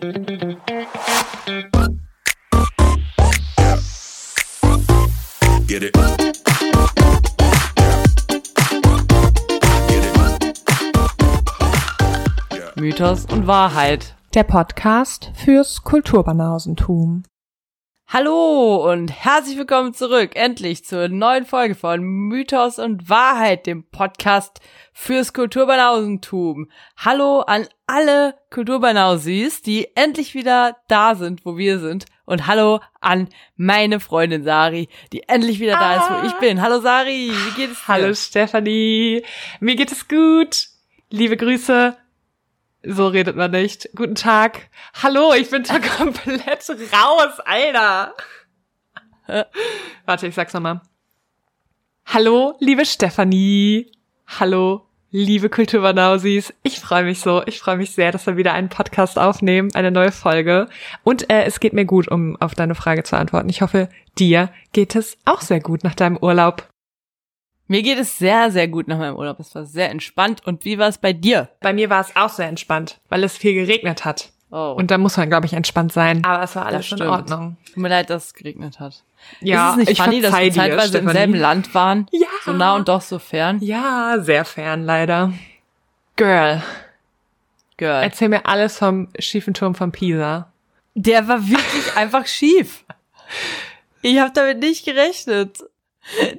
Get it. Mythos und Wahrheit. Der Podcast fürs Kulturbanausentum. Hallo und herzlich willkommen zurück, endlich zur neuen Folge von Mythos und Wahrheit, dem Podcast fürs Kulturbanausentum. Hallo an alle Kulturbanausis, die endlich wieder da sind, wo wir sind. Und hallo an meine Freundin Sari, die endlich wieder da ist, wo ich bin. Hallo Sari, wie geht es dir? Hallo Stefanie, mir geht es gut. Liebe Grüße. So redet man nicht. Guten Tag. Hallo, ich bin da komplett raus, Alter. Warte, ich sag's nochmal. Hallo, liebe Stefanie. Hallo, liebe Kulturbanausis. Ich freue mich so. Ich freue mich sehr, dass wir wieder einen Podcast aufnehmen, eine neue Folge. Und äh, es geht mir gut, um auf deine Frage zu antworten. Ich hoffe, dir geht es auch sehr gut nach deinem Urlaub. Mir geht es sehr, sehr gut nach meinem Urlaub. Es war sehr entspannt. Und wie war es bei dir? Bei mir war es auch sehr entspannt, weil es viel geregnet hat. Oh, Und da muss man, glaube ich, entspannt sein. Aber es war alles schon in. Ordnung. Tut mir leid, dass es geregnet hat. Ja, ist es nicht ich funny, dass wir zeitweise im selben Land waren? Ja. So nah und doch so fern? Ja, sehr fern leider. Girl, Girl. erzähl mir alles vom schiefen Turm von Pisa. Der war wirklich einfach schief. Ich habe damit nicht gerechnet.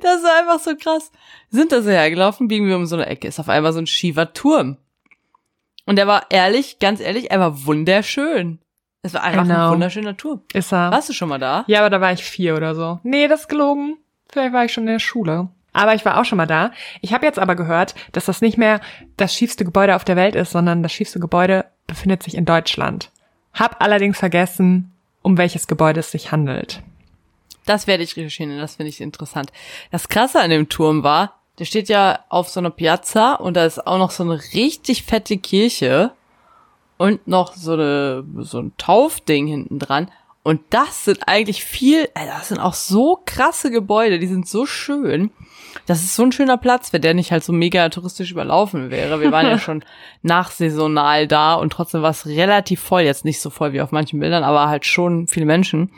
Das war einfach so krass. Sind da so hergelaufen, biegen wir um so eine Ecke, ist auf einmal so ein schiefer Turm. Und der war ehrlich, ganz ehrlich, er war wunderschön. Es war einfach know. ein wunderschöner Turm. Ist er? Warst du schon mal da? Ja, aber da war ich vier oder so. Nee, das ist gelogen. Vielleicht war ich schon in der Schule. Aber ich war auch schon mal da. Ich habe jetzt aber gehört, dass das nicht mehr das schiefste Gebäude auf der Welt ist, sondern das schiefste Gebäude befindet sich in Deutschland. Hab allerdings vergessen, um welches Gebäude es sich handelt. Das werde ich recherchieren, das finde ich interessant. Das Krasse an dem Turm war, der steht ja auf so einer Piazza und da ist auch noch so eine richtig fette Kirche und noch so eine so ein Taufding hinten dran. Und das sind eigentlich viel, das sind auch so krasse Gebäude, die sind so schön. Das ist so ein schöner Platz, wenn der nicht halt so mega touristisch überlaufen wäre. Wir waren ja schon nachsaisonal da und trotzdem war es relativ voll. Jetzt nicht so voll wie auf manchen Bildern, aber halt schon viele Menschen.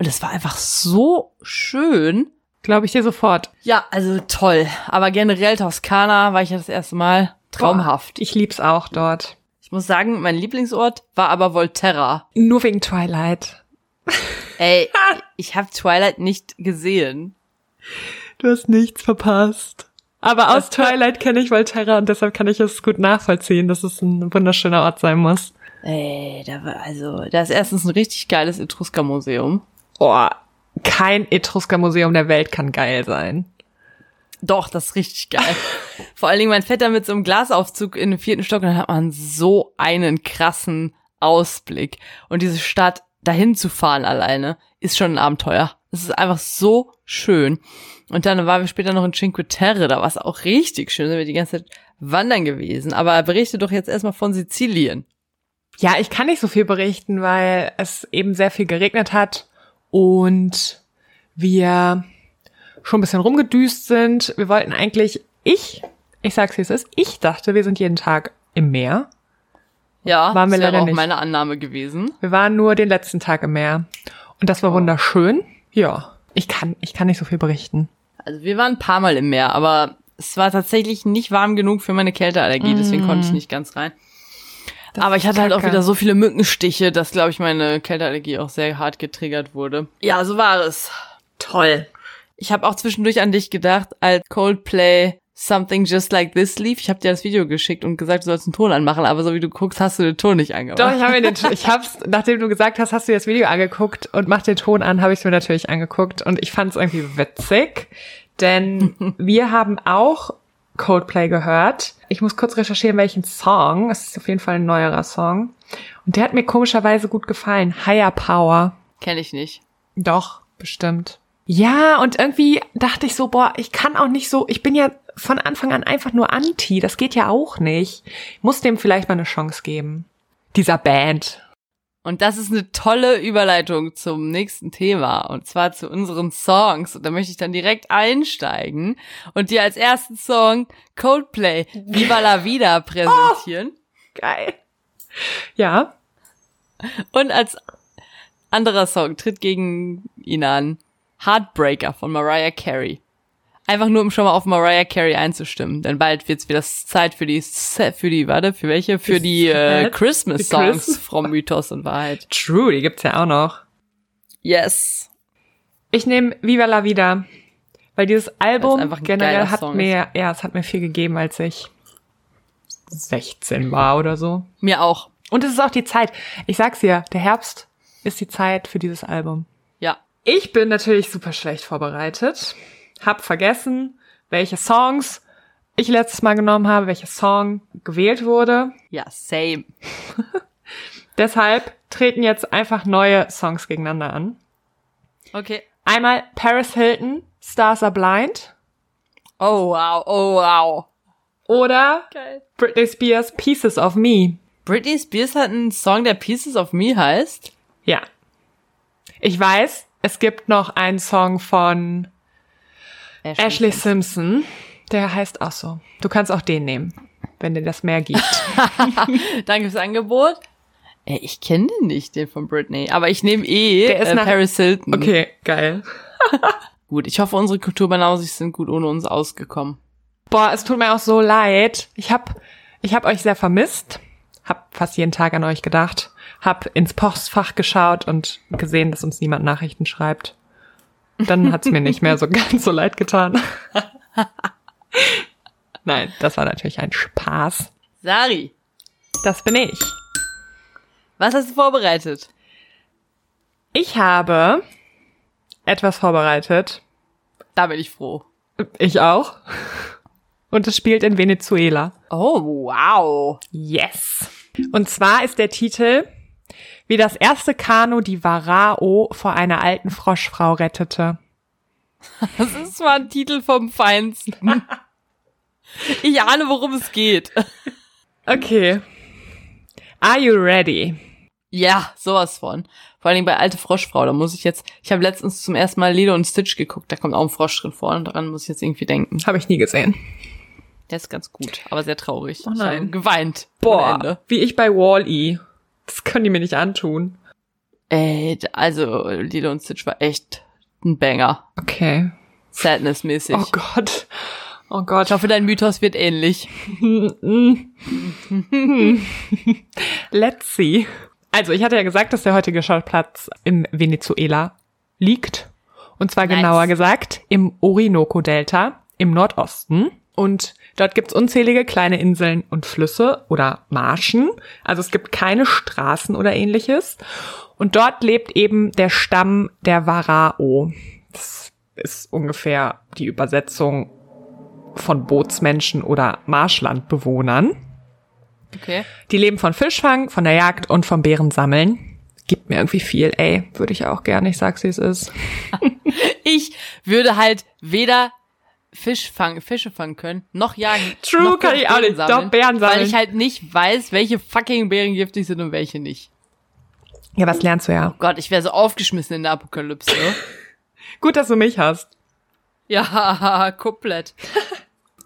Und es war einfach so schön. Glaube ich dir sofort. Ja, also toll. Aber generell Toskana war ich ja das erste Mal traumhaft. Ich lieb's auch dort. Ich muss sagen, mein Lieblingsort war aber Volterra. Nur wegen Twilight. Ey, ich habe Twilight nicht gesehen. Du hast nichts verpasst. Aber aus Twilight kenne ich Volterra und deshalb kann ich es gut nachvollziehen, dass es ein wunderschöner Ort sein muss. Ey, da war also, da ist erstens ein richtig geiles Etrusker-Museum. Oh, kein Etrusker-Museum der Welt kann geil sein. Doch, das ist richtig geil. Vor allen Dingen mein Vetter mit so einem Glasaufzug in den vierten Stock, und dann hat man so einen krassen Ausblick. Und diese Stadt dahin zu fahren alleine ist schon ein Abenteuer. Es ist einfach so schön. Und dann waren wir später noch in Cinque Terre, da war es auch richtig schön, sind wir die ganze Zeit wandern gewesen. Aber berichte doch jetzt erstmal von Sizilien. Ja, ich kann nicht so viel berichten, weil es eben sehr viel geregnet hat und wir schon ein bisschen rumgedüst sind. Wir wollten eigentlich, ich, ich sag's wie es ist, ich dachte, wir sind jeden Tag im Meer. Ja, Waren wir das wäre auch nicht. meine Annahme gewesen. Wir waren nur den letzten Tag im Meer. Und das war wunderschön. Ja, ich kann, ich kann nicht so viel berichten. Also wir waren ein paar Mal im Meer, aber es war tatsächlich nicht warm genug für meine Kälteallergie, deswegen konnte ich nicht ganz rein. Das aber ich hatte halt auch kacke. wieder so viele Mückenstiche, dass, glaube ich, meine Kälteallergie auch sehr hart getriggert wurde. Ja, so war es. toll. Ich habe auch zwischendurch an dich gedacht, als Coldplay Something Just Like This lief. Ich habe dir das Video geschickt und gesagt, du sollst einen Ton anmachen, aber so wie du guckst, hast du den Ton nicht angemacht. Doch, ich habe mir den, ich hab's, nachdem du gesagt hast, hast du dir das Video angeguckt und mach den Ton an, habe ich mir natürlich angeguckt und ich fand es irgendwie witzig, denn wir haben auch Coldplay gehört. Ich muss kurz recherchieren, welchen Song. Es ist auf jeden Fall ein neuerer Song. Und der hat mir komischerweise gut gefallen. Higher Power. Kenne ich nicht. Doch, bestimmt. Ja, und irgendwie dachte ich so, boah, ich kann auch nicht so, ich bin ja von Anfang an einfach nur anti, das geht ja auch nicht. Ich muss dem vielleicht mal eine Chance geben. Dieser Band. Und das ist eine tolle Überleitung zum nächsten Thema und zwar zu unseren Songs. Und da möchte ich dann direkt einsteigen und dir als ersten Song Coldplay Viva la Vida präsentieren. Geil. Ja. Und als anderer Song tritt gegen ihn an Heartbreaker von Mariah Carey. Einfach nur, um schon mal auf Mariah Carey einzustimmen. Denn bald wird's wieder Zeit für die, für die, warte, für welche? Für die äh, Christmas Songs Christ- from Mythos und Wahrheit. True, die gibt's ja auch noch. Yes. Ich nehme Viva la Vida, weil dieses Album generell hat Song mir, ja, es hat mir viel gegeben, als ich 16 war oder so. Mir auch. Und es ist auch die Zeit. Ich sag's dir, der Herbst ist die Zeit für dieses Album. Ja. Ich bin natürlich super schlecht vorbereitet. Hab vergessen, welche Songs ich letztes Mal genommen habe, welcher Song gewählt wurde. Ja, same. Deshalb treten jetzt einfach neue Songs gegeneinander an. Okay. Einmal Paris Hilton, Stars Are Blind Oh wow, oh wow. oder Geil. Britney Spears Pieces of Me. Britney Spears hat einen Song, der Pieces of Me heißt. Ja. Ich weiß, es gibt noch einen Song von Ashley Simpson, der heißt auch so. Du kannst auch den nehmen, wenn dir das mehr gibt. Danke fürs Angebot. Ey, ich kenne den nicht, den von Britney. Aber ich nehme eh Der ist äh, nach- Paris Hilton. Okay, geil. Gut, ich hoffe, unsere Kulturbanausis sind gut ohne uns ausgekommen. Boah, es tut mir auch so leid. Ich hab, ich hab euch sehr vermisst. Hab fast jeden Tag an euch gedacht. Hab ins Postfach geschaut und gesehen, dass uns niemand Nachrichten schreibt. Dann hat's mir nicht mehr so ganz so leid getan. Nein, das war natürlich ein Spaß. Sari, Das bin ich. was hast du vorbereitet? Ich habe etwas vorbereitet. Da bin ich froh. Ich auch. Und es spielt in Venezuela. Oh, wow. Yes. Und zwar ist der Titel, wie das erste Kanu die Varao vor einer alten Froschfrau rettete. Das ist mal ein Titel vom Feinsten. Ich ahne, worum es geht. Okay. Are you ready? Ja, sowas von. Vor allen Dingen bei Alte Froschfrau, da muss ich jetzt, ich habe letztens zum ersten Mal Lilo und Stitch geguckt, da kommt auch ein Frosch drin vor und daran muss ich jetzt irgendwie denken. Habe ich nie gesehen. Der ist ganz gut, aber sehr traurig. Oh nein. geweint. Boah, wie ich bei Wall-E. Das können die mir nicht antun. Ey, also Lilo und Stitch war echt ein Banger. Okay. Sadness-mäßig. Oh Gott. Oh Gott. Ich hoffe, dein Mythos wird ähnlich. Let's see. Also, ich hatte ja gesagt, dass der heutige Schauplatz in Venezuela liegt. Und zwar Nice. genauer gesagt im Orinoco-Delta im Nordosten. Und dort gibt's unzählige kleine Inseln und Flüsse oder Marschen. Also es gibt keine Straßen oder ähnliches. Und dort lebt eben der Stamm der Varao. Das ist ungefähr die Übersetzung von Bootsmenschen oder Marschlandbewohnern. Okay. Die leben von Fischfang, von der Jagd und vom Bärensammeln. Gibt mir irgendwie viel, ey. Würde ich auch gerne, ich sag's wie es ist. Ich würde halt weder Fisch fangen, Fische fangen können, noch jagen. True, noch kann ich auch nicht. Beeren Doch, Beeren sammeln. Weil ich halt nicht weiß, welche fucking Beeren giftig sind und welche nicht. Ja, was lernst du ja? Gott, ich wäre so aufgeschmissen in der Apokalypse. Gut, dass du mich hast. ja, komplett.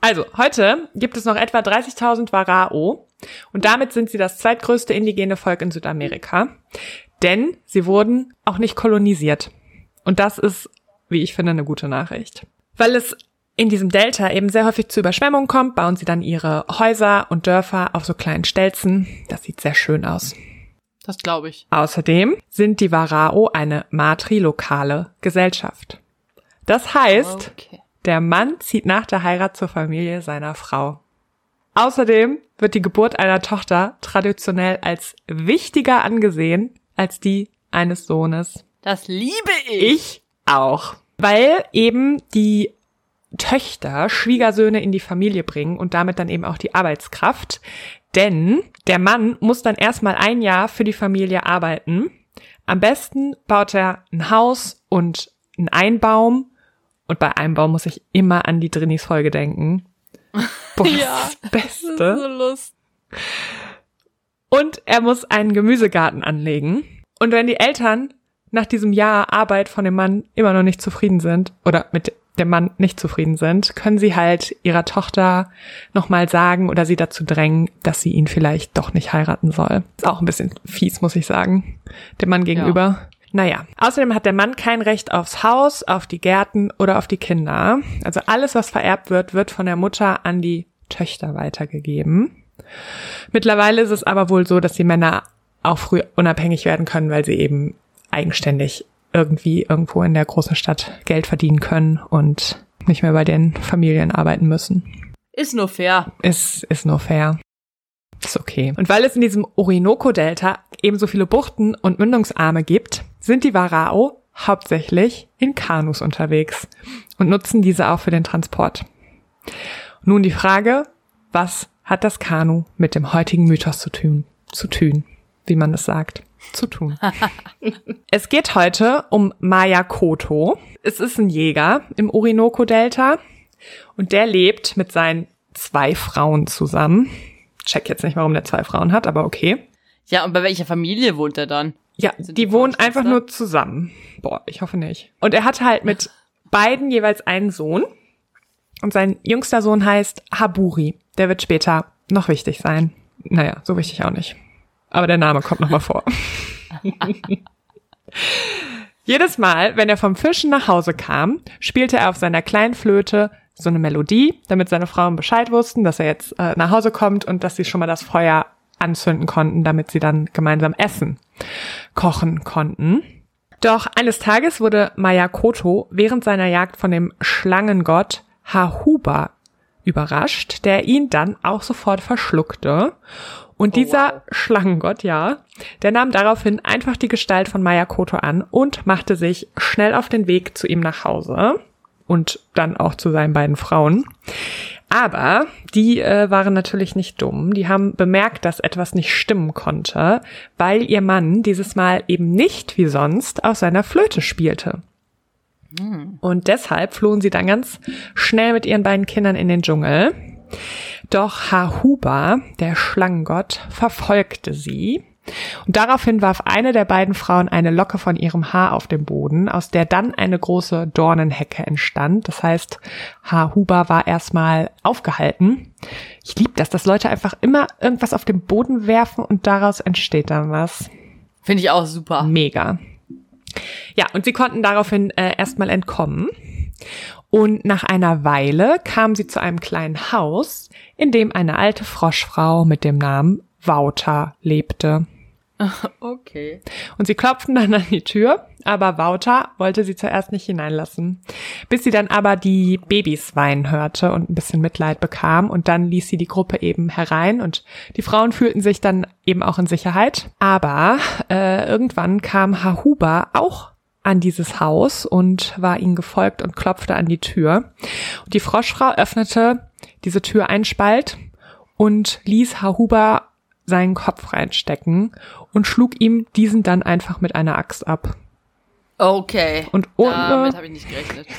Also, heute gibt es noch etwa 30.000 Varao und damit sind sie das zweitgrößte indigene Volk in Südamerika, denn sie wurden auch nicht kolonisiert. Und das ist, wie ich finde, eine gute Nachricht. Weil es in diesem Delta eben sehr häufig zu Überschwemmungen kommt, bauen sie dann ihre Häuser und Dörfer auf so kleinen Stelzen. Das sieht sehr schön aus. Das glaube ich. Außerdem sind die Varao eine matrilokale Gesellschaft. Das heißt, Okay. der Mann zieht nach der Heirat zur Familie seiner Frau. Außerdem wird die Geburt einer Tochter traditionell als wichtiger angesehen als die eines Sohnes. Das liebe ich. Ich auch. Weil eben die Töchter Schwiegersöhne in die Familie bringen und damit dann eben auch die Arbeitskraft. Denn der Mann muss dann erstmal ein Jahr für die Familie arbeiten. Am besten baut er ein Haus und einen Einbaum. Und bei Einbaum muss ich immer an die Drinis Folge denken. Boah, Ja, das Das Beste. ist so lust. Und er muss einen Gemüsegarten anlegen. Und wenn die Eltern nach diesem Jahr Arbeit von dem Mann immer noch nicht zufrieden sind oder mit dem Mann nicht zufrieden sind, können sie halt ihrer Tochter nochmal sagen oder sie dazu drängen, dass sie ihn vielleicht doch nicht heiraten soll. Ist auch ein bisschen fies, muss ich sagen, dem Mann gegenüber. Ja. Naja, außerdem hat der Mann kein Recht aufs Haus, auf die Gärten oder auf die Kinder. Also alles, was vererbt wird, wird von der Mutter an die Töchter weitergegeben. Mittlerweile ist es aber wohl so, dass die Männer auch früh unabhängig werden können, weil sie eben eigenständig irgendwie irgendwo in der großen Stadt Geld verdienen können und nicht mehr bei den Familien arbeiten müssen. Ist nur fair. Ist, ist nur fair. Ist okay. Und weil es in diesem Orinoco-Delta ebenso viele Buchten und Mündungsarme gibt, sind die Warao hauptsächlich in Kanus unterwegs und nutzen diese auch für den Transport. Nun die Frage, was hat das Kanu mit dem heutigen Mythos zu tun? Zu tun, wie man es sagt zu tun. es geht heute um Maya Koto. Es ist ein Jäger im Orinoco-Delta und der lebt mit seinen zwei Frauen zusammen. Check jetzt nicht, warum der zwei Frauen hat, aber okay. Ja, und bei welcher Familie wohnt er dann? Ja, die, die wohnen einfach nur zusammen. Boah, ich hoffe nicht. Und er hatte halt mit beiden jeweils einen Sohn. Und sein jüngster Sohn heißt Haburi. Der wird später noch wichtig sein. Naja, so wichtig auch nicht aber der Name kommt nochmal vor. Jedes Mal, wenn er vom Fischen nach Hause kam, spielte er auf seiner kleinen Flöte so eine Melodie, damit seine Frauen Bescheid wussten, dass er jetzt äh, nach Hause kommt und dass sie schon mal das Feuer anzünden konnten, damit sie dann gemeinsam essen, kochen konnten. Doch eines Tages wurde Mayakoto während seiner Jagd von dem Schlangengott Hahuba überrascht, der ihn dann auch sofort verschluckte und oh, dieser wow. Schlangengott, ja, der nahm daraufhin einfach die Gestalt von Mayakoto an und machte sich schnell auf den Weg zu ihm nach Hause und dann auch zu seinen beiden Frauen. Aber die äh, waren natürlich nicht dumm. Die haben bemerkt, dass etwas nicht stimmen konnte, weil ihr Mann dieses Mal eben nicht wie sonst auf seiner Flöte spielte. Hm. Und deshalb flohen sie dann ganz schnell mit ihren beiden Kindern in den Dschungel. Doch Hahuba, der Schlangengott, verfolgte sie. Und daraufhin warf eine der beiden Frauen eine Locke von ihrem Haar auf den Boden, aus der dann eine große Dornenhecke entstand. Das heißt, Hahuba war erstmal aufgehalten. Ich liebe das, dass Leute einfach immer irgendwas auf den Boden werfen und daraus entsteht dann was. Finde ich auch super. Mega. Ja, und sie konnten daraufhin äh, erstmal entkommen. Und nach einer Weile kam sie zu einem kleinen Haus, in dem eine alte Froschfrau mit dem Namen Wouter lebte. Okay. Und sie klopften dann an die Tür, aber Wouter wollte sie zuerst nicht hineinlassen. Bis sie dann aber die Babys weinen hörte und ein bisschen Mitleid bekam und dann ließ sie die Gruppe eben herein und die Frauen fühlten sich dann eben auch in Sicherheit. Aber äh, irgendwann kam Hahuba auch an dieses Haus und war ihnen gefolgt und klopfte an die Tür. Und die Froschfrau öffnete diese Tür einen Spalt und ließ Hahuba seinen Kopf reinstecken und schlug ihm diesen dann einfach mit einer Axt ab. Okay. Und ohne, Damit habe ich nicht gerechnet.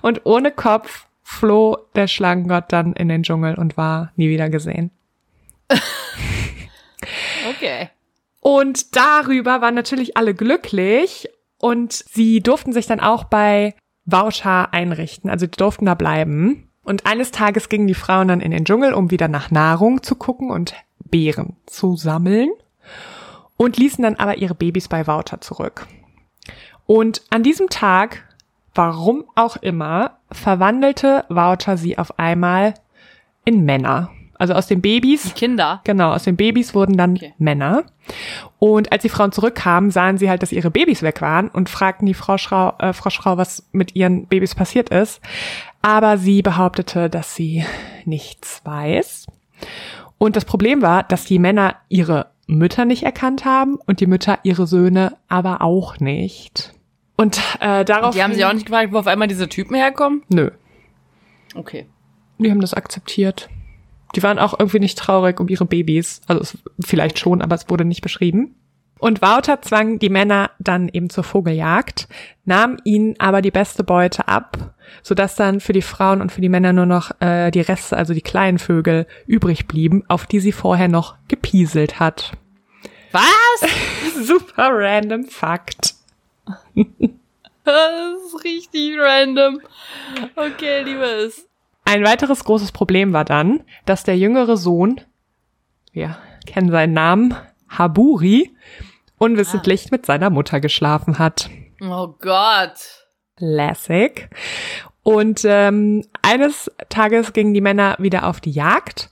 Und ohne Kopf floh der Schlangengott dann in den Dschungel und war nie wieder gesehen. okay. Und darüber waren natürlich alle glücklich und sie durften sich dann auch bei Voucher einrichten, also die durften da bleiben. Und eines Tages gingen die Frauen dann in den Dschungel, um wieder nach Nahrung zu gucken und Beeren zu sammeln und ließen dann aber ihre Babys bei Wouter zurück. Und an diesem Tag, warum auch immer, verwandelte Wouter sie auf einmal in Männer. Also aus den Babys. Kinder. Genau, aus den Babys wurden dann okay. Männer. Und als die Frauen zurückkamen, sahen sie halt, dass ihre Babys weg waren und fragten die Frau Schrau, äh, Frau Schrau, was mit ihren Babys passiert ist. Aber sie behauptete, dass sie nichts weiß. Und das Problem war, dass die Männer ihre Mütter nicht erkannt haben und die Mütter ihre Söhne aber auch nicht. Und äh, darauf. Die haben sie auch nicht gefragt, wo auf einmal diese Typen herkommen? Nö. Okay. Die haben das akzeptiert. Die waren auch irgendwie nicht traurig um ihre Babys. Also es, vielleicht schon, aber es wurde nicht beschrieben. Und Wouter zwang die Männer dann eben zur Vogeljagd, nahm ihnen aber die beste Beute ab, sodass dann für die Frauen und für die Männer nur noch äh, die Reste, also die kleinen Vögel, übrig blieben, auf die sie vorher noch gepieselt hat. Was? Super random Fakt. Das ist richtig random. Okay, liebe es. Ein weiteres großes Problem war dann, dass der jüngere Sohn, wir kennen seinen Namen, Haburi, unwissentlich mit seiner Mutter geschlafen hat. Oh Gott. Classic. Und ähm, eines Tages gingen die Männer wieder auf die Jagd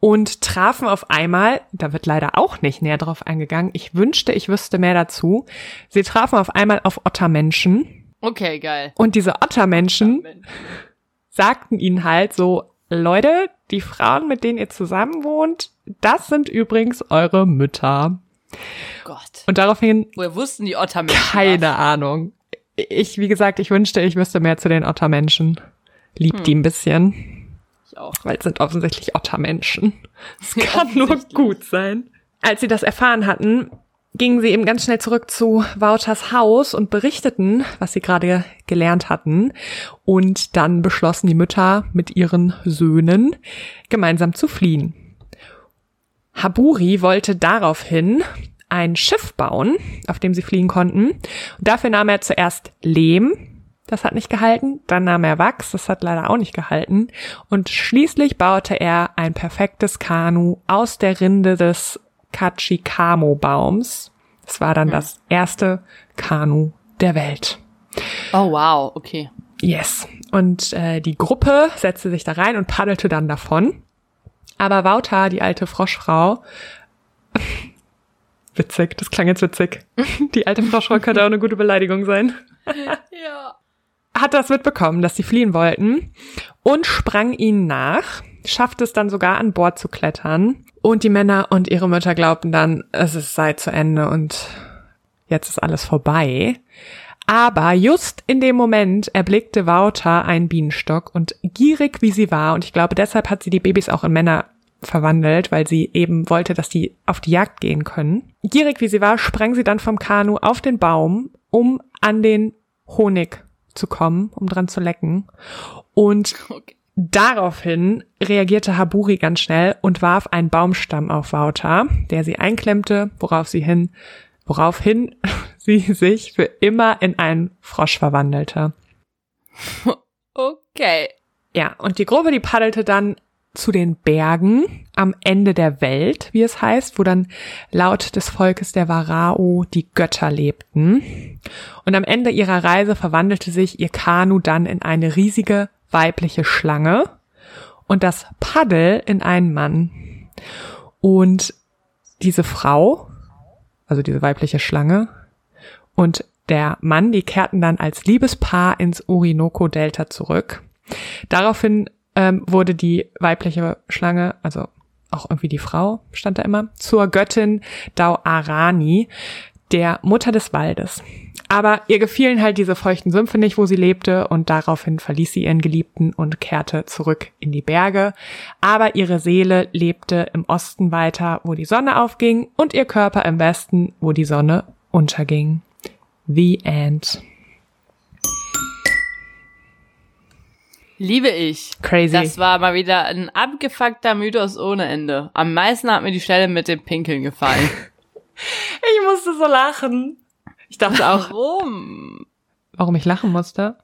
und trafen auf einmal, da wird leider auch nicht näher drauf eingegangen, ich wünschte, ich wüsste mehr dazu, sie trafen auf einmal auf Ottermenschen. Okay, geil. Und diese Ottermenschen sagten ihnen halt so, Leute, die Frauen, mit denen ihr zusammen wohnt, das sind übrigens eure Mütter. Gott. Und daraufhin Woher wussten die Ottermenschen? keine das? Ahnung. Ich, wie gesagt, ich wünschte, ich wüsste mehr zu den Ottermenschen. Liebt die ein bisschen, Ich auch. weil es sind offensichtlich Ottermenschen. Es kann nur gut sein. Als sie das erfahren hatten, gingen sie eben ganz schnell zurück zu Wouters Haus und berichteten, was sie gerade gelernt hatten. Und dann beschlossen die Mütter mit ihren Söhnen, gemeinsam zu fliehen. Haburi wollte daraufhin ein Schiff bauen, auf dem sie fliegen konnten. Und dafür nahm er zuerst Lehm, das hat nicht gehalten, dann nahm er Wachs, das hat leider auch nicht gehalten. Und schließlich baute er ein perfektes Kanu aus der Rinde des Kachikamo-Baums. Das war dann das erste Kanu der Welt. Oh wow, okay. Yes. Und äh, die Gruppe setzte sich da rein und paddelte dann davon. Aber Wouter, die alte Froschfrau, witzig, das klang jetzt witzig. Die alte Froschfrau könnte auch eine gute Beleidigung sein. Ja. Hat das mitbekommen, dass sie fliehen wollten und sprang ihnen nach, schaffte es dann sogar an Bord zu klettern. Und die Männer und ihre Mütter glaubten dann, es sei zu Ende und jetzt ist alles vorbei. Aber just in dem Moment erblickte Wouter einen Bienenstock und gierig wie sie war, und ich glaube, deshalb hat sie die Babys auch in Männer verwandelt, weil sie eben wollte, dass die auf die Jagd gehen können. Gierig wie sie war, sprang sie dann vom Kanu auf den Baum, um an den Honig zu kommen, um dran zu lecken. Und Okay. Daraufhin reagierte Haburi ganz schnell und warf einen Baumstamm auf Wouter, der sie einklemmte, worauf sie hin, woraufhin sie sich für immer in einen Frosch verwandelte. Okay. Ja, und die Gruppe, die paddelte dann zu den Bergen am Ende der Welt, wie es heißt, wo dann laut des Volkes der Varao die Götter lebten. Und am Ende ihrer Reise verwandelte sich ihr Kanu dann in eine riesige weibliche Schlange und das Paddel in einen Mann. Und diese Frau, also diese weibliche Schlange und der Mann, die kehrten dann als Liebespaar ins Orinoco-Delta zurück. Daraufhin ähm, wurde die weibliche Schlange, also auch irgendwie die Frau, stand da immer, zur Göttin Dauarani, der Mutter des Waldes. Aber ihr gefielen halt diese feuchten Sümpfe nicht, wo sie lebte, und daraufhin verließ sie ihren Geliebten und kehrte zurück in die Berge. Aber ihre Seele lebte im Osten weiter, wo die Sonne aufging, und ihr Körper im Westen, wo die Sonne unterging. The End. Liebe ich. Crazy. Das war mal wieder ein abgefuckter Mythos ohne Ende. Am meisten hat mir die Stelle mit dem Pinkeln gefallen. Ich musste so lachen. Ich dachte auch, Warum? warum ich lachen musste.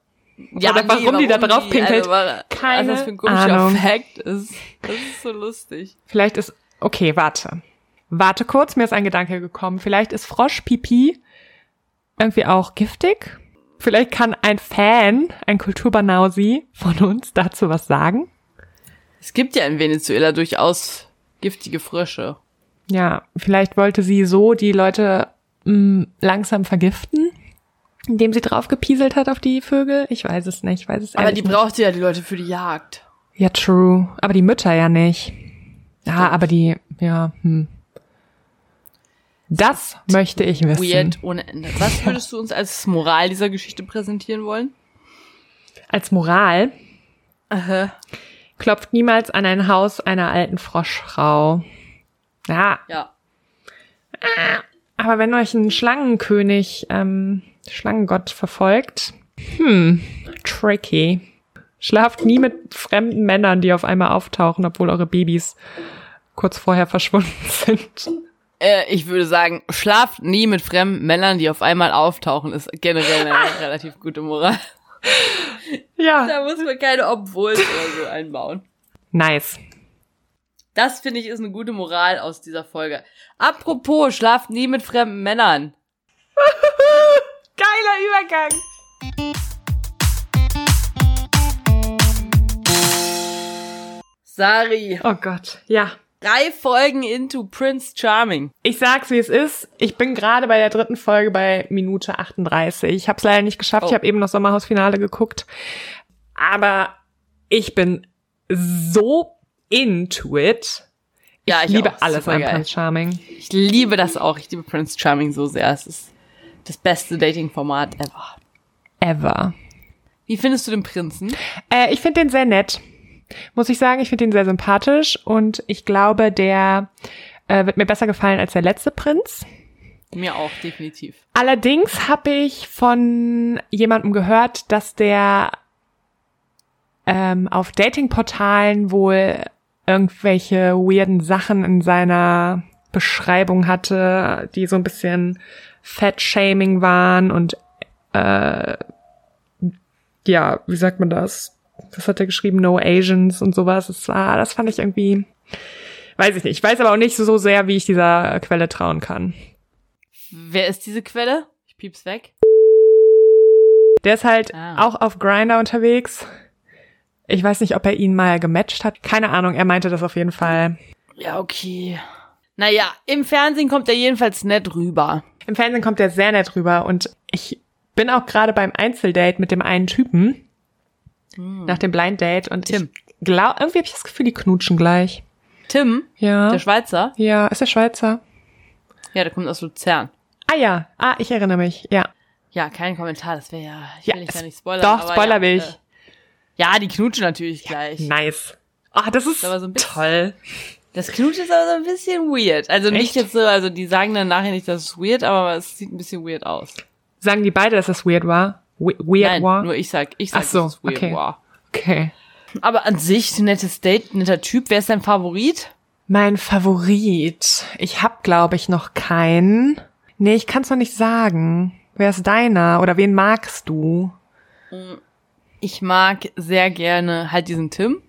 Ja, Oder warum die da drauf pinkelt? Also, Keine was das für ein komischer Ahnung. Fact ist. Das ist so lustig. Vielleicht ist, okay, warte. Warte kurz, mir ist ein Gedanke gekommen. Vielleicht ist Froschpipi irgendwie auch giftig? Vielleicht kann ein Fan, ein Kulturbanausi von uns dazu was sagen? Es gibt ja in Venezuela durchaus giftige Frösche. Ja, vielleicht wollte sie so die Leute mh, langsam vergiften, indem sie drauf gepieselt hat auf die Vögel. Ich weiß es nicht, ich weiß es Aber die nicht. braucht ja die Leute für die Jagd. Ja, true. Aber die Mütter ja nicht. Ja, aber die, ja, hm. Das möchte ich wissen. Weird ohne Ende. Was würdest du uns als Moral dieser Geschichte präsentieren wollen? Als Moral Aha. klopft niemals an ein Haus einer alten Froschfrau. Ja, Ja. aber wenn euch ein Schlangenkönig, ähm, Schlangengott verfolgt, hm, tricky. Schlaft nie mit fremden Männern, die auf einmal auftauchen, obwohl eure Babys kurz vorher verschwunden sind. Äh, ich würde sagen, schlaft nie mit fremden Männern, die auf einmal auftauchen, ist generell eine relativ gute Moral. Ja. Da muss man keine Obwohls oder so einbauen. Nice. Das finde ich ist eine gute Moral aus dieser Folge. Apropos, schlaft nie mit fremden Männern. Geiler Übergang. Sari, Oh Gott. Ja. Drei Folgen into Prince Charming. Ich sag's, wie es ist. Ich bin gerade bei der dritten Folge bei Minute 38. Ich habe es leider nicht geschafft. Oh. Ich habe eben noch Sommerhausfinale geguckt. Aber ich bin so into it. Ja, ich liebe auch. alles an Supergeil. Prince Charming. Ich liebe das auch. Ich liebe Prince Charming so sehr. Es ist das beste Dating-Format ever. Ever. Wie findest du den Prinzen? Äh, ich finde den sehr nett. Muss ich sagen, ich finde ihn sehr sympathisch und ich glaube, der äh, wird mir besser gefallen als der letzte Prinz. Mir auch, definitiv. Allerdings habe ich von jemandem gehört, dass der ähm, auf Datingportalen wohl irgendwelche weirden Sachen in seiner Beschreibung hatte, die so ein bisschen Fat-Shaming waren und äh, ja, wie sagt man das? Das hat er geschrieben, No Asians und sowas. Das war, das fand ich irgendwie, weiß ich nicht. Ich weiß aber auch nicht so sehr, wie ich dieser Quelle trauen kann. Wer ist diese Quelle? Ich piep's weg. Der ist halt Ah. auch auf Grinder unterwegs. Ich weiß nicht, ob er ihn mal gematcht hat. Keine Ahnung, er meinte das auf jeden Fall. Ja, okay. Naja, im Fernsehen kommt er jedenfalls nett rüber. Im Fernsehen kommt er sehr nett rüber und ich bin auch gerade beim Einzeldate mit dem einen Typen. Nach dem Blind Date und Tim. ich glaub, irgendwie habe ich das Gefühl, die knutschen gleich. Tim, Ja. der Schweizer, ja, ist der Schweizer? ja, der kommt aus Luzern. Ah ja, ah, ich erinnere mich. Ja. Ja, kein Kommentar, das wäre ja, ich Ja, will dich es- ja nicht spoilern. doch, Spoiler ja, will ich. Äh, ja, die knutschen natürlich gleich. Nice. Ah, das ist aber so ein bisschen- toll. Das Knutschen ist aber so ein bisschen weird. Also nicht Echt? jetzt so, also die sagen dann nachher nicht, das ist weird, aber es sieht ein bisschen weird aus. Sagen die beide, dass das weird war? We weird Nein, war? nur ich sag, ich sag, Ach so, es weird okay. war. Okay. Aber an sich, nettes Date, netter Typ. Wer ist dein Favorit? Mein Favorit. Ich hab, glaube ich, noch keinen. Nee, ich kann's noch nicht sagen. Wer ist deiner? Oder wen magst du? Ich mag sehr gerne halt diesen Tim.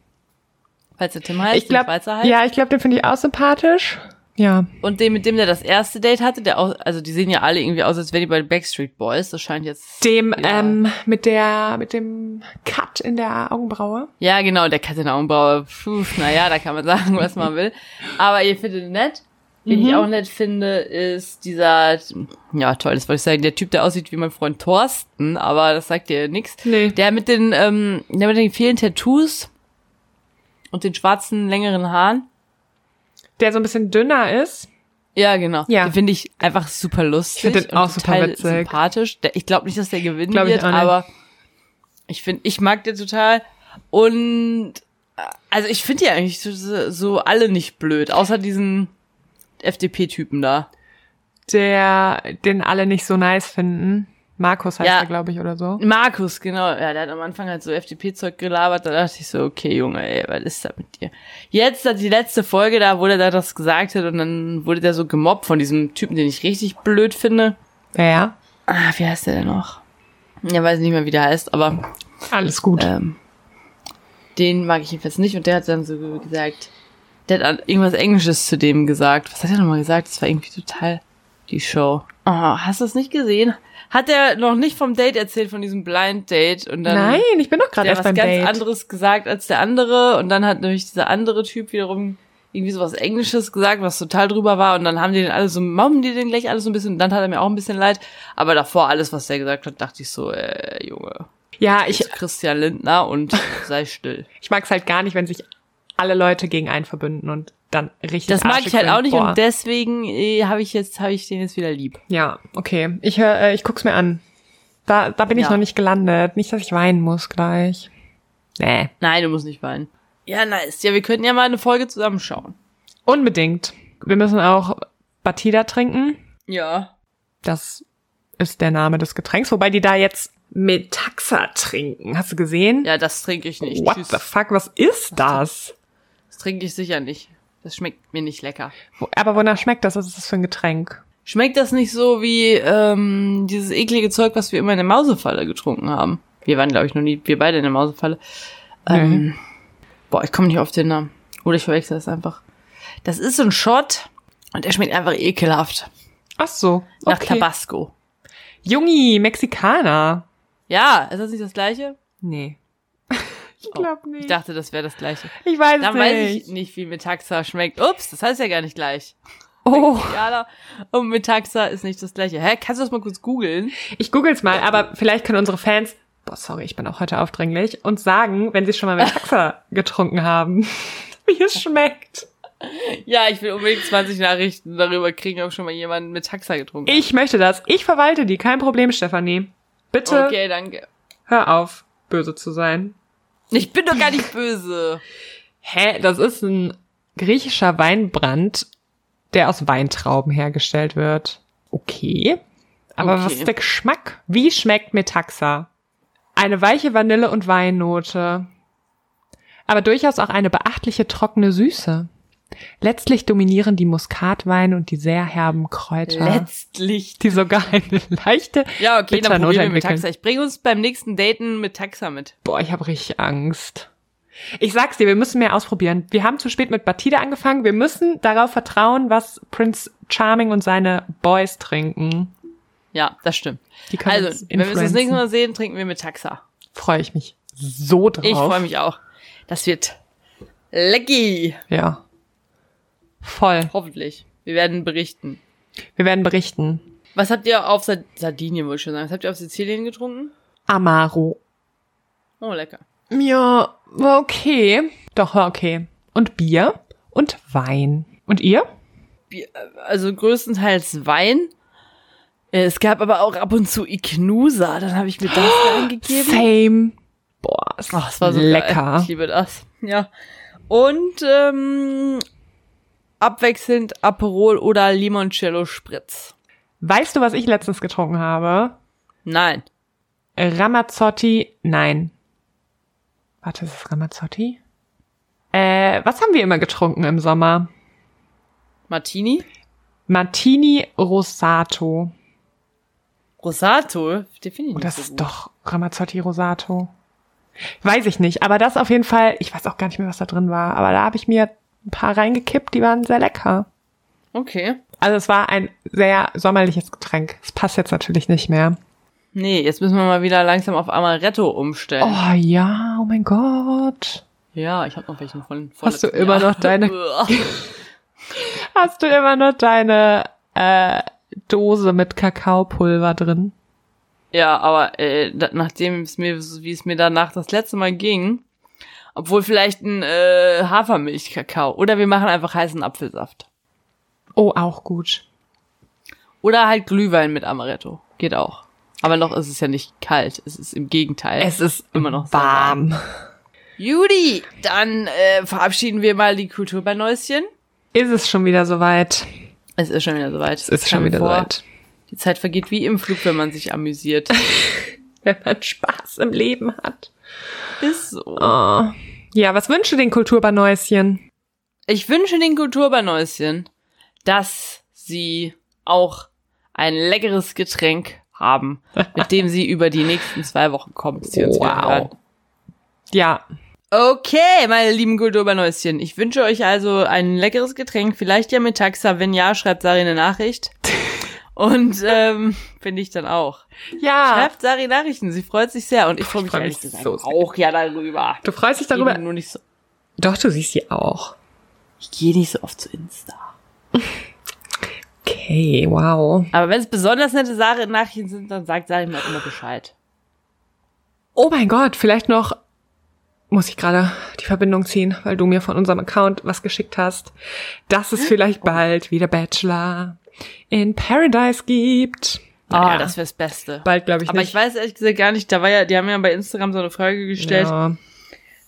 Falls der Tim heißt, ich glaube, den Schweizer heißt. ja, ich glaube, den finde ich auch sympathisch. Ja. Und den, mit dem der das erste Date hatte, der auch, also die sehen ja alle irgendwie aus, als wären die bei den Backstreet Boys. Das scheint jetzt. Dem, Ja. ähm, mit der, mit dem Cut in der Augenbraue. Ja, genau, der Kat in der Augenbraue. Puh, naja, da kann man sagen, was man will. Aber ihr findet ihn nett. Wen Mhm. ich auch nett finde, ist dieser, ja toll, das wollte ich sagen, der Typ, der aussieht wie mein Freund Thorsten, aber das sagt dir nix. Nee. Der mit den, ähm, der mit den vielen Tattoos und den schwarzen, längeren Haaren. Der so ein bisschen dünner ist. Ja, genau. Ja. Den finde ich einfach super lustig. Ich find den und auch super total witzig. sympathisch. Ich glaube nicht, dass der gewinnen Glaub wird, aber ich finde, ich mag den total. Und äh, also ich finde die eigentlich so, so, so alle nicht blöd, außer diesen FDP-Typen da. Der, den alle nicht so nice finden. Markus heißt Ja. er, glaube ich, oder so. Markus, genau. Ja, der hat am Anfang halt so FDP-Zeug gelabert. Da dachte ich so, okay, Junge, ey, was ist da mit dir? Jetzt hat die letzte Folge da, wo der da das gesagt hat und dann wurde der so gemobbt von diesem Typen, den ich richtig blöd finde. Ja. Ah, wie heißt der denn noch? Ja, weiß nicht mehr, wie der heißt, aber Alles gut. ähm, den mag ich jedenfalls nicht. Und der hat dann so gesagt, der hat irgendwas Englisches zu dem gesagt. Was hat er nochmal gesagt? Das war irgendwie total die Show. Oh, hast du es nicht gesehen? Hat er noch nicht vom Date erzählt, von diesem Blind Date? Und dann Nein, ich bin doch gerade erst was beim ganz Date. anderes gesagt als der andere. Und dann hat nämlich dieser andere Typ wiederum irgendwie so was Englisches gesagt, was total drüber war. Und dann haben die den alle so, mobben die den gleich alles so ein bisschen. Und dann hat er mir auch ein bisschen leid. Aber davor alles, was der gesagt hat, dachte ich so, äh, Junge. Ja, ich, Ich, Christian Lindner und sei still. ich mag es halt gar nicht, wenn sich alle Leute gegen einen verbünden und dann richtig Das mag ich halt auch nicht Boah. und deswegen äh, habe ich jetzt habe ich den jetzt wieder lieb. Ja, okay. Ich hör, äh, ich guck's mir an. Da, da bin ich Ja. noch nicht gelandet. Nicht, dass ich weinen muss gleich. Nee. Nein, du musst nicht weinen. Ja, nice. Ja, wir könnten ja mal eine Folge zusammenschauen. Unbedingt. Wir müssen auch Batida trinken. Ja. Das ist der Name des Getränks, wobei die da jetzt Metaxa trinken. Hast du gesehen? Ja, das trinke ich nicht. What Tschüss. the fuck, was ist das? Das trinke ich sicher nicht. Das schmeckt mir nicht lecker. Aber wonach schmeckt das? Was ist das für ein Getränk? Schmeckt das nicht so wie ähm, dieses eklige Zeug, was wir immer in der Mausefalle getrunken haben? Wir waren, glaube ich, noch nie, wir beide in der Mausefalle. Ähm, Boah, ich komme nicht auf den Namen. Oder ich verwechsel das einfach. Das ist so ein Shot und der schmeckt einfach ekelhaft. Ach so. Nach Okay. Tabasco. Jungi, Mexikaner. Ja, ist das nicht das gleiche? Nee. Ich glaube Ich nicht. dachte, das wäre das gleiche. Ich weiß Dann nicht. weiß ich nicht, wie Metaxa schmeckt. Ups, das heißt ja gar nicht gleich. Oh, und Metaxa ist nicht das gleiche. Hä, kannst du das mal kurz googeln? ich google's mal, aber vielleicht können unsere Fans, boah, sorry, ich bin auch heute aufdringlich, uns sagen, wenn sie schon mal mit Taxa getrunken haben, wie es schmeckt. Ja, ich will unbedingt 20 Nachrichten darüber kriegen, ob schon mal jemand mit Taxa getrunken hat. Ich möchte das. Ich verwalte die. Kein Problem, Stefanie. Bitte Okay, danke. hör auf, böse zu sein. Ich bin doch gar nicht böse. Hä? Das ist ein griechischer Weinbrand, der aus Weintrauben hergestellt wird. Okay. Aber Okay. was ist der Geschmack? Wie schmeckt Metaxa? Eine weiche Vanille- und Weinnote. Aber durchaus auch eine beachtliche trockene Süße. Letztlich dominieren die Muskatweine und die sehr herben Kräuter, Letztlich. die sogar eine leichte Ja, okay, dann probieren wir mit. Taxa. Ich bringe uns beim nächsten Daten mit Taxa mit. Boah, ich habe richtig Angst. Ich sag's dir, wir müssen mehr ausprobieren. Wir haben zu spät mit Batida angefangen. Wir müssen darauf vertrauen, was Prince Charming und seine Boys trinken. Ja, das stimmt. Die Also, wenn wir uns das nächste. Mal sehen, trinken wir mit Taxa. Freue ich mich so drauf. Ich freue mich auch. Das wird lecky. Ja. Voll. Hoffentlich. Wir werden berichten. Wir werden berichten. Was habt ihr auf Sa Sardinien, wollte ich schon sagen. Was habt ihr auf Sizilien getrunken? Amaro. Oh, lecker. Ja, war okay. Doch, war okay. Und Bier und Wein. Und ihr? Bier, also größtenteils Wein. Äh, Es gab aber auch ab und zu Ignusa. Dann habe ich mir das reingegeben. Same. Boah, es Ach, das war so lecker. Geil. Ich liebe das. Ja. Und ähm, abwechselnd Aperol oder Limoncello Spritz. Weißt du, was ich letztens getrunken habe? Nein. Ramazzotti, nein. Warte, ist es Ramazzotti? Äh, was haben wir immer getrunken im Sommer? Martini? Martini Rosato. Rosato? Den finde ich Oh, das so ist doch Ramazzotti Rosato. Weiß ich nicht, aber das auf jeden Fall, ich weiß auch gar nicht mehr, was da drin war, aber da habe ich mir ein paar reingekippt, die waren sehr lecker. Okay. Also es war ein sehr sommerliches Getränk. Es passt jetzt natürlich nicht mehr. Nee, jetzt müssen wir mal wieder langsam auf Amaretto umstellen. Oh ja, oh mein Gott. Ja, ich habe noch welchen von Hast du immer Jahr. noch deine- Hast du immer noch deine äh, Dose mit Kakaopulver drin? Ja, aber äh, nachdem es mir, wie es mir danach das letzte Mal ging, obwohl vielleicht ein äh, Hafermilch-Kakao oder wir machen einfach heißen Apfelsaft. Oh, auch gut. Oder halt Glühwein mit Amaretto. Geht auch. Aber noch ist es ja nicht kalt. Es ist im Gegenteil. ist immer noch warm. Judy, dann äh, verabschieden wir mal die Kultur bei Neuschen. Ist es schon wieder soweit? Es ist schon wieder soweit. Es ist schon wieder soweit. Die Zeit vergeht wie im Flug, wenn man sich amüsiert. Wenn man Spaß im Leben hat. Ist so. Oh. Ja, was wünschst du den Kulturbanäuschen? Ich wünsche den Kulturbanäuschen, dass sie auch ein leckeres Getränk haben, mit dem sie über die nächsten zwei Wochen kommen, Wow. Ja, Okay, meine lieben Kulturbanäuschen. Ich wünsche euch also ein leckeres Getränk, vielleicht ja mit Taxa. Wenn ja, schreibt Sari eine Nachricht. Und ähm, finde ich dann auch. ja. Schreibt Sari Nachrichten, sie freut sich sehr. Und ich freue mich freu mich so sehr. auch ja darüber. Du freust dich Ich darüber? nur nicht so, Doch, du siehst sie auch. ich gehe nicht so oft zu Insta. Okay, wow. Aber wenn es besonders nette Sari Nachrichten sind, dann sagt Sari mir immer Bescheid. Oh mein Gott, vielleicht noch muss ich gerade die Verbindung ziehen, weil du mir von unserem Account was geschickt hast, dass es vielleicht bald wieder Bachelor in Paradise gibt. Ah, Naja, das wär's Beste. bald glaube ich Aber nicht. ich weiß ehrlich gesagt gar nicht, da war ja, die haben ja bei Instagram so eine Frage gestellt, ja.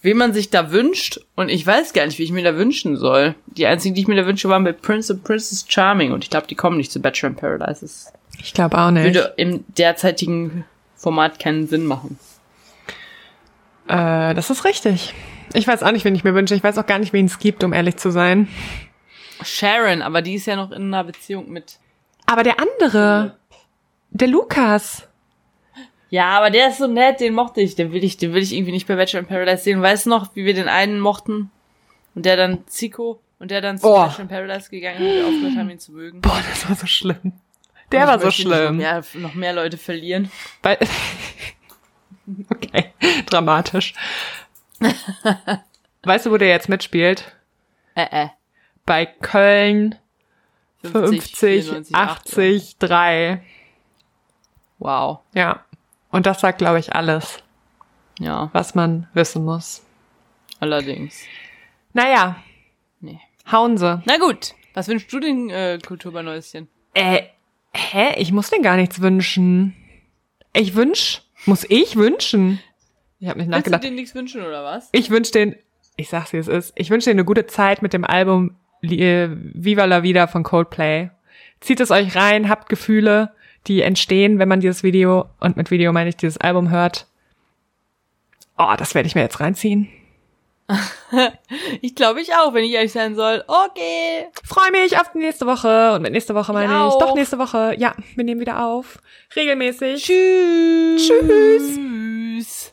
wen man sich da wünscht. Und ich weiß gar nicht, wie ich mir da wünschen soll. Die einzigen, die ich mir da wünsche, waren bei Prince und Princess Charming. Und ich glaube, die kommen nicht zu Bachelor in Paradise. Das Ich glaube auch nicht. würde im derzeitigen Format keinen Sinn machen. Äh, das ist richtig. Ich weiß auch nicht, wen ich mir wünsche. Ich weiß auch gar nicht, wen es gibt, um ehrlich zu sein. Sharon, aber die ist ja noch in einer Beziehung mit. Aber der andere, der Lukas. Ja, aber der ist so nett, den mochte ich. Den will ich, den will ich irgendwie nicht bei Bachelor in Paradise sehen. Weißt du noch, wie wir den einen mochten? Und der dann Zico und der dann zu Oh. Bachelor in Paradise gegangen ist und wir aufgehört haben, ihn zu mögen. Boah, das war so schlimm. Der war so möchte nicht Noch schlimm. noch mehr Leute verlieren. Weil, okay, dramatisch. Weißt du, wo der jetzt mitspielt? Äh, äh. Bei Köln 50, 94, 80, 3. Wow. Ja. Und das sagt, glaube ich, alles, Ja, was man wissen muss. allerdings. Naja, Nee. hauen sie. Na gut. Was wünschst du den äh, Kulturbanäuschen? Äh, hä? Ich muss denn gar nichts wünschen. Ich wünsch, muss ich wünschen? Ich habe nicht Willst du nachgedacht. dir nichts wünschen oder was? Ich wünsche den, ich sag's wie es ist, ich wünsche dir eine gute Zeit mit dem Album Viva la Vida von Coldplay. Zieht es euch rein, habt Gefühle, die entstehen, wenn man dieses Video, und mit Video meine ich dieses Album hört. Oh, das werde ich mir jetzt reinziehen. Ich glaube ich auch, wenn ich ehrlich sein soll. Okay. Freue mich auf die nächste Woche. Und mit nächste Woche meine Ich ich, doch nächste Woche. Ja, wir nehmen wieder auf. Regelmäßig. Tschüss. Tschüss.